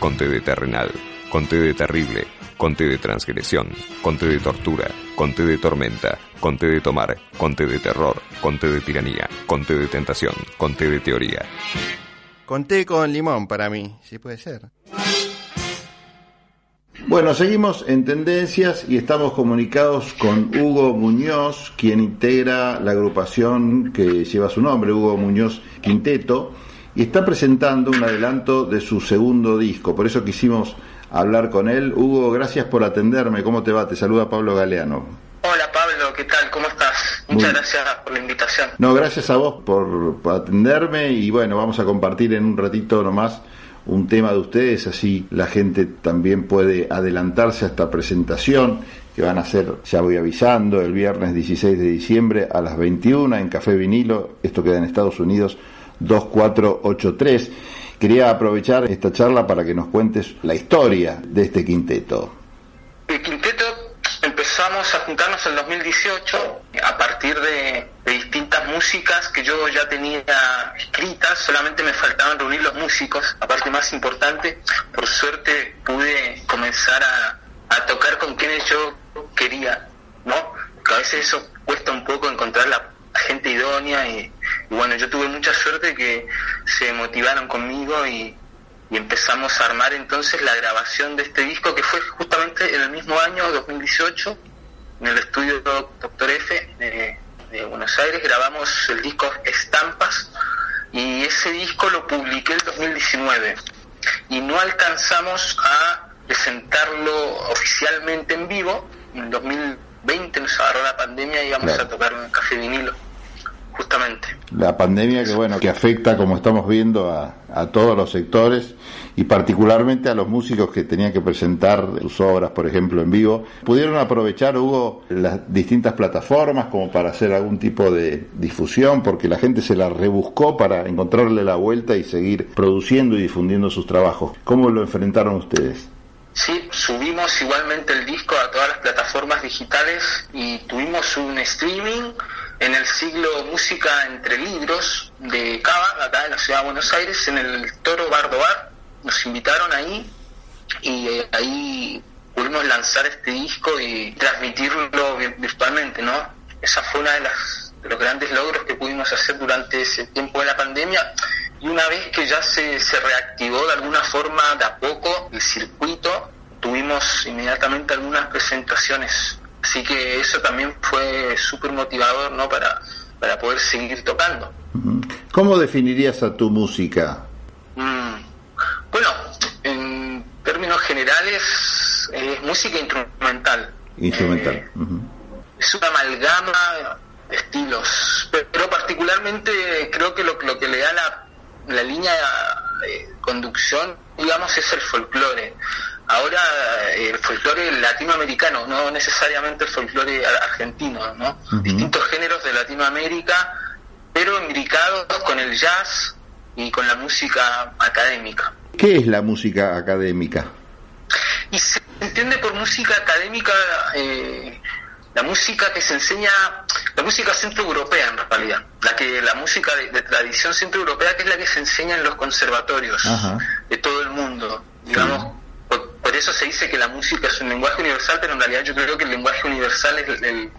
Conte de terrenal, conte de terrible, conte de transgresión, conte de tortura, conte de tormenta, conte de tomar, conte de terror, conte de tiranía, conte de tentación, conte de teoría. Conté con limón para mí, si puede ser. Bueno, seguimos en tendencias y estamos comunicados con Hugo Muñoz, quien integra la agrupación que lleva su nombre, Hugo Muñoz Quinteto, y está presentando un adelanto de su segundo disco. Por eso quisimos hablar con él. Hugo, gracias por atenderme. ¿Cómo te va? Te saluda Pablo Galeano. Hola Pablo, ¿qué tal? ¿Cómo estás? Muchas gracias por la invitación. No, gracias a vos por, por atenderme y bueno, vamos a compartir en un ratito nomás un tema de ustedes, así la gente también puede adelantarse a esta presentación que van a hacer, ya voy avisando, el viernes 16 de diciembre a las 21 en Café Vinilo, esto queda en Estados Unidos 2483. Quería aprovechar esta charla para que nos cuentes la historia de este quinteto. El quinteto empezamos a juntarnos en 2018 a partir de, distintas músicas que yo ya tenía escritas, solamente me faltaban reunir los músicos. Aparte más importante, por suerte pude comenzar a, a tocar con quienes yo quería, ¿no? Que a veces eso cuesta un poco encontrar la gente idónea y, bueno, yo tuve mucha suerte que se motivaron conmigo y, y empezamos a armar entonces la grabación de este disco que fue justamente en el mismo año, 2018, en el estudio Doctor F de, de, Buenos Aires, grabamos el disco Estampas y ese disco lo publiqué el 2019 y no alcanzamos a presentarlo oficialmente en vivo, en 2020 nos agarró la pandemia y íbamos claro. a tocar en Café Vinilo justamente. La pandemia que bueno, que afecta como estamos viendo a, a, todos los sectores y particularmente a los músicos que tenían que presentar sus obras, por ejemplo, en vivo. ¿Pudieron aprovechar, Hugo, las distintas plataformas como para hacer algún tipo de difusión? Porque la gente se la rebuscó para encontrarle la vuelta y seguir produciendo y difundiendo sus trabajos. ¿Cómo lo enfrentaron ustedes? Sí, subimos igualmente el disco a todas las plataformas digitales y tuvimos un streaming en el siglo Música entre Libros de Cava, acá en la ciudad de Buenos Aires, en el Toro Bardo Bar. Nos invitaron ahí y eh, ahí pudimos lanzar este disco y transmitirlo virtualmente, ¿no? Esa fue una de las de los grandes logros que pudimos hacer durante ese tiempo de la pandemia y una vez que ya se, se reactivó de alguna forma de a poco el circuito, tuvimos inmediatamente algunas presentaciones Así que eso también fue súper motivador, ¿no? Para, para poder seguir tocando. ¿Cómo definirías a tu música? Mm, bueno, en términos generales, es música instrumental. Instrumental. Eh, uh -huh. Es una amalgama de estilos, pero particularmente creo que lo, lo que le da la, la línea de conducción, digamos, es el folclore ahora el folclore latinoamericano, no necesariamente el folclore argentino, ¿no? Uh -huh. Distintos géneros de Latinoamérica, pero imbricados con el jazz y con la música académica. ¿Qué es la música académica? Y se entiende por música académica eh, la música que se enseña, la música centroeuropea en realidad, la que la música de, de tradición centroeuropea que es la que se enseña en los conservatorios Ajá. de todo el mundo, digamos. Sí por eso se dice que la música es un lenguaje universal, pero en realidad yo creo que el lenguaje universal es el, el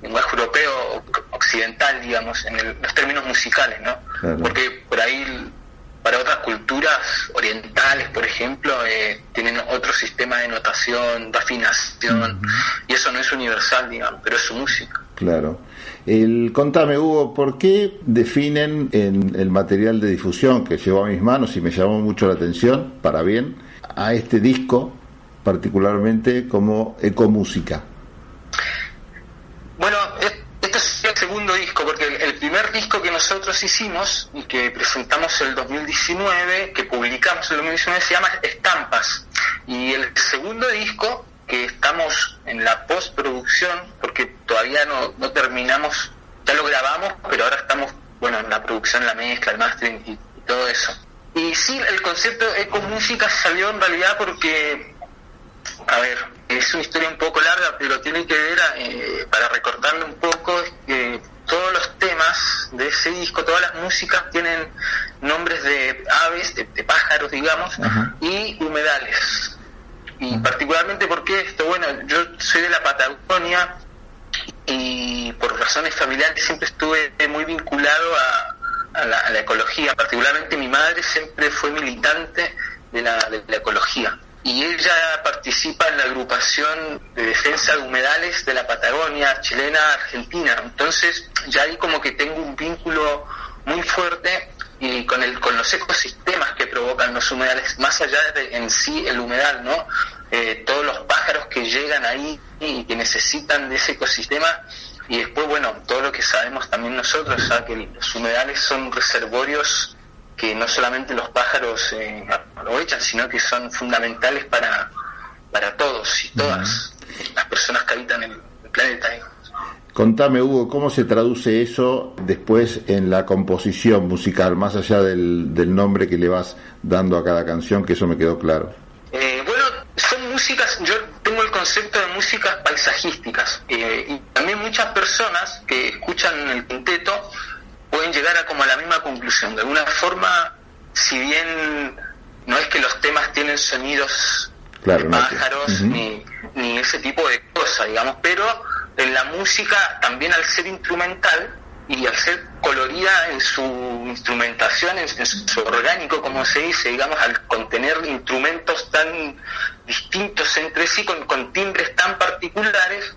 lenguaje europeo occidental, digamos, en el, los términos musicales, ¿no? Claro. Porque por ahí, para otras culturas orientales, por ejemplo, eh, tienen otro sistema de notación, de afinación, uh -huh. y eso no es universal, digamos, pero es su música. Claro. El, contame, Hugo, ¿por qué definen en el material de difusión que llegó a mis manos y me llamó mucho la atención, para bien, a este disco particularmente como ecomúsica? Bueno, este es el segundo disco, porque el primer disco que nosotros hicimos y que presentamos en el 2019, que publicamos el 2019, se llama Estampas. Y el segundo disco, que estamos en la postproducción, porque todavía no, no terminamos, ya lo grabamos, pero ahora estamos, bueno, en la producción, la mezcla, el mastering y, y todo eso. Y sí, el concepto ecomúsica salió en realidad porque, a ver, es una historia un poco larga, pero tiene que ver, eh, para recortarle un poco, todos los temas de ese disco, todas las músicas tienen nombres de aves, de, de pájaros, digamos, Ajá. y humedad particularmente porque esto, bueno, yo soy de la Patagonia y por razones familiares siempre estuve muy vinculado a, la, ecología, particularmente mi madre siempre fue militante de la, de la ecología y ella participa en la agrupación de defensa de humedales de la Patagonia chilena argentina. Entonces ya ahí como que tengo un vínculo muy fuerte y con el con los ecosistemas que provocan los humedales más allá de en sí el humedal no eh, todos los pájaros que llegan ahí y que necesitan de ese ecosistema. Y después bueno todo lo que sabemos también nosotros que los humedales son reservorios que no solamente los pájaros eh, aprovechan sino que son fundamentales para para todos y todas las personas que habitan el, el planeta Contame, Hugo, ¿cómo se traduce eso después en la composición musical, más allá del, del nombre que le vas dando a cada canción, que eso me quedó claro? Eh, bueno, son músicas, yo tengo el concepto de músicas paisajísticas, eh, y también muchas personas que escuchan el quinteto como a la misma conclusión. De alguna forma, si bien no es que los temas tienen sonidos de pájaros ni, ni ese tipo de cosas, digamos, pero en la música también al ser instrumental y al ser colorida en su instrumentación, en, su orgánico, como se dice, digamos, al contener instrumentos tan distintos entre sí, con, con timbres tan particulares,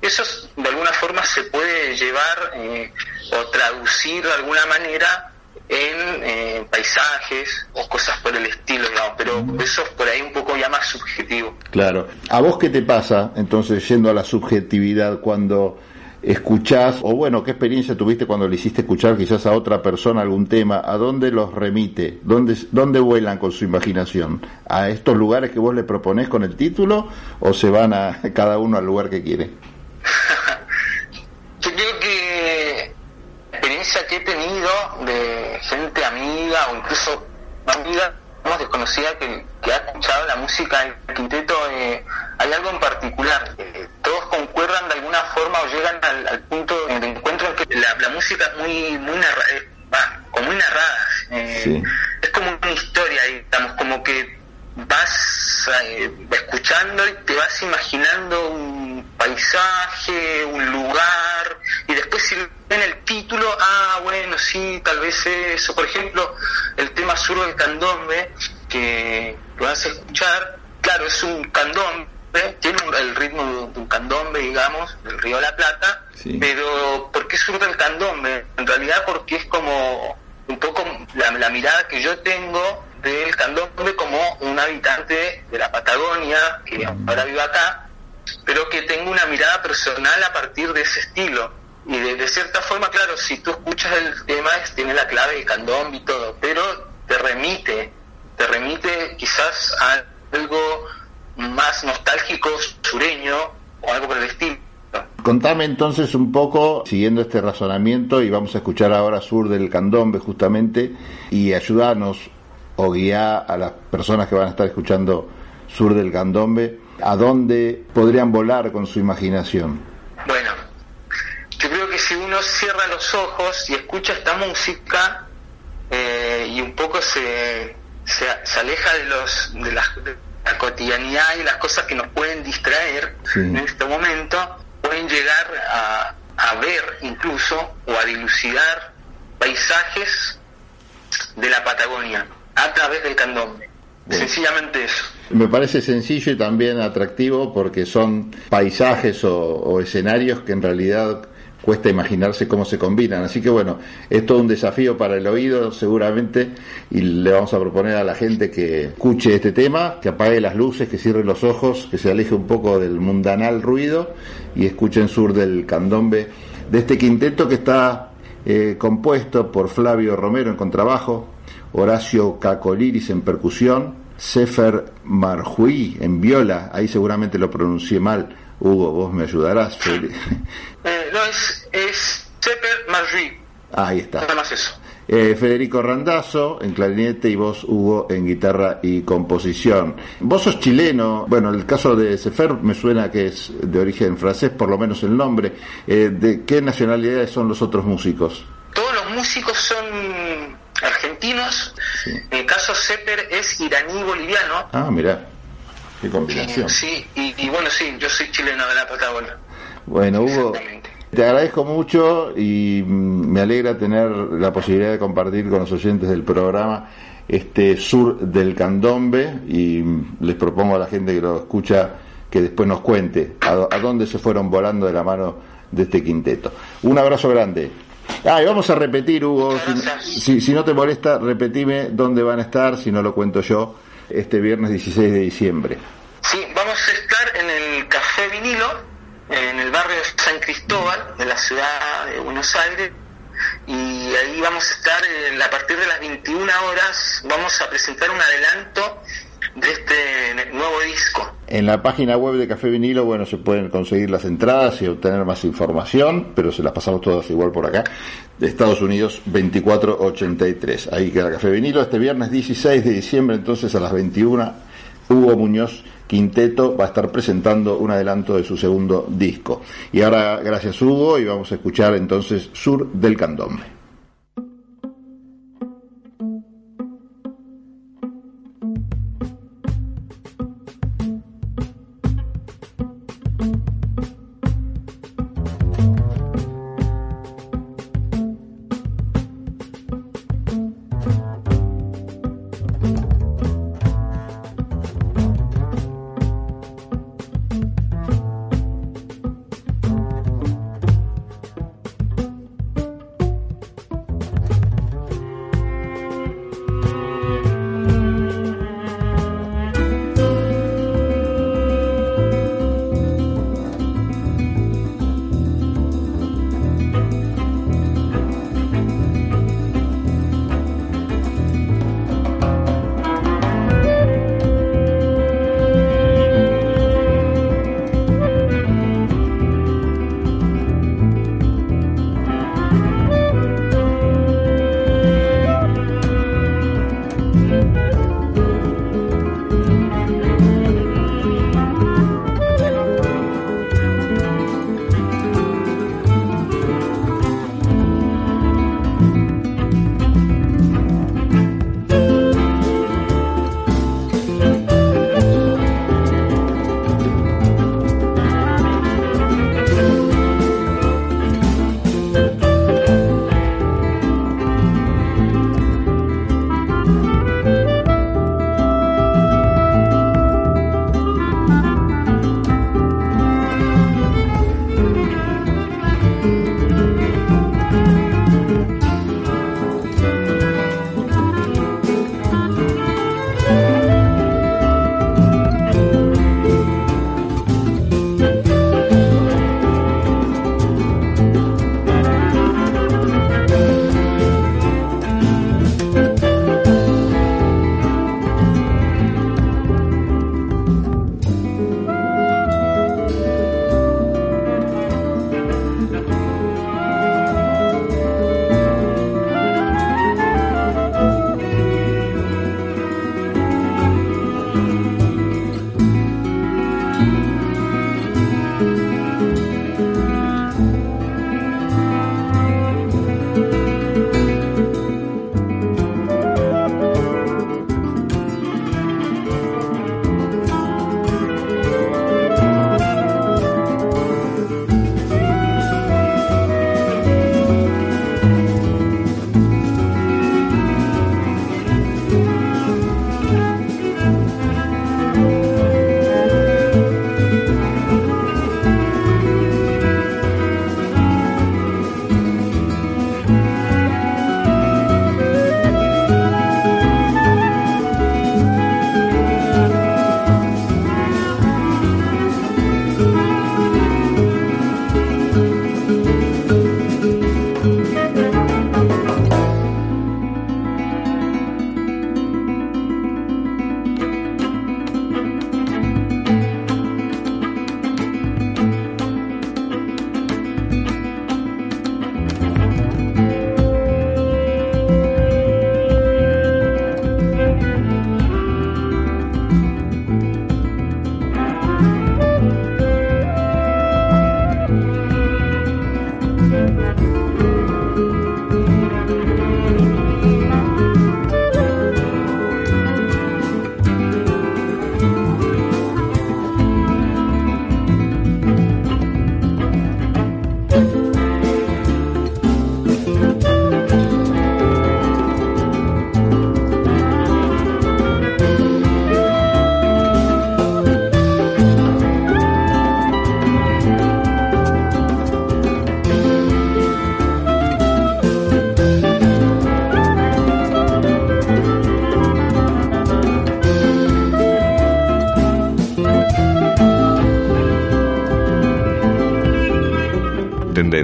eso de alguna forma se puede llevar eh, o traducir de alguna manera en eh, paisajes o cosas por el estilo, digamos, pero eso es por ahí un poco ya más subjetivo. Claro. ¿A vos qué te pasa, entonces, yendo a la subjetividad, cuando escuchás, o bueno, qué experiencia tuviste cuando le hiciste escuchar quizás a otra persona algún tema? ¿A dónde los remite? ¿Dónde, dónde vuelan con su imaginación? ¿A estos lugares que vos le proponés con el título o se van a cada uno al lugar que quiere? Yo creo que la experiencia que he tenido de gente amiga o incluso amiga desconocida que, ha escuchado la música del quinteto, eh, hay algo en particular. Concuerdan de alguna forma o llegan al, punto de encuentro en que la, música es muy, muy narrada, eh, como muy narrada. Es como una historia, digamos, como que vas escuchando y te vas imaginando un paisaje, un lugar, y después si ven el título, ah, bueno, sí, tal vez eso. Por ejemplo, el tema sur del candombe, que lo vas a escuchar, claro, es un candombe, tiene el ritmo de un candombe, digamos, del río de la Plata, pero ¿por qué sur del candombe? En realidad porque es como un poco la, la mirada que yo tengo del candombe como un habitante de la Patagonia, que ahora vive acá, pero que tengo una mirada personal a partir de ese estilo. Y de, cierta forma, claro, si tú escuchas el tema, tiene la clave de candombe y todo, pero te remite, te remite quizás a algo más nostálgico, sureño, o algo por el estilo. Contame entonces un poco, siguiendo este razonamiento, y vamos a escuchar ahora Sur del Candombe justamente, y ayudarnos o guiar a las personas que van a estar escuchando Sur del Candombe, a dónde podrían volar con su imaginación. Bueno, yo creo que si uno cierra los ojos y escucha esta música eh, y un poco se, se, aleja de, los, de, la, cotidianidad y las cosas que nos pueden distraer en este momento, pueden llegar a, a ver incluso o a dilucidar paisajes de la Patagonia a través del candombe. Sencillamente eso. Me parece sencillo y también atractivo porque son paisajes o, escenarios que en realidad cuesta imaginarse cómo se combinan. Así que bueno, es todo un desafío para el oído seguramente y le vamos a proponer a la gente que escuche este tema, que apague las luces, que cierre los ojos, que se aleje un poco del mundanal ruido y escuchen Sur del Candombe de este quinteto que está eh, compuesto por Flavio Romero en contrabajo, Horacio Cacoliris en percusión, Sefer Marjuí en viola, ahí seguramente lo pronuncié mal, Hugo, vos me ayudarás. Eh, no, es, es Sefer Marjuí. ahí está. Nada más eso. Eh, Federico Randazzo en clarinete y vos, Hugo, en guitarra y composición. Vos sos chileno, bueno, el caso de Sefer me suena que es de origen francés, por lo menos el nombre. Eh, ¿De qué nacionalidades son los otros músicos? Todos los músicos son argentinos. En el caso Seper es iraní boliviano. Ah, mira. Qué combinación. Sí, y, bueno, sí, yo soy chileno de la Patagonia. Bueno, Hugo, te agradezco mucho y mm, me alegra tener la posibilidad de compartir con los oyentes del programa este sur del candombe y mm, les propongo a la gente que lo escucha que después nos cuente a, dónde se fueron volando de la mano de este quinteto. Un abrazo grande. Ah, y vamos a repetir, Hugo, si, si, no te molesta, repetime dónde van a estar, si no lo cuento yo, este viernes 16 de diciembre. Sí, vamos a estar en el Café Vinilo, en el barrio de San Cristóbal, de la ciudad de Buenos Aires, y ahí vamos a estar a partir de las 21 horas, vamos a presentar un adelanto de este nuevo disco. En la página web de Café Vinilo, bueno, se pueden conseguir las entradas y obtener más información, pero se las pasamos todas igual por acá. De Estados Unidos 2483. Ahí queda Café Vinilo. Este viernes 16 de diciembre, entonces a las 21, Hugo Muñoz Quinteto va a estar presentando un adelanto de su segundo disco. Y ahora, gracias Hugo, y vamos a escuchar entonces Sur del Candombe.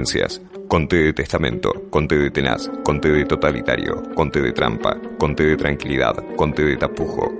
Tendencias. Conté de testamento, conté de tenaz, conté de totalitario, conté de trampa, conté de tranquilidad, conté de tapujo,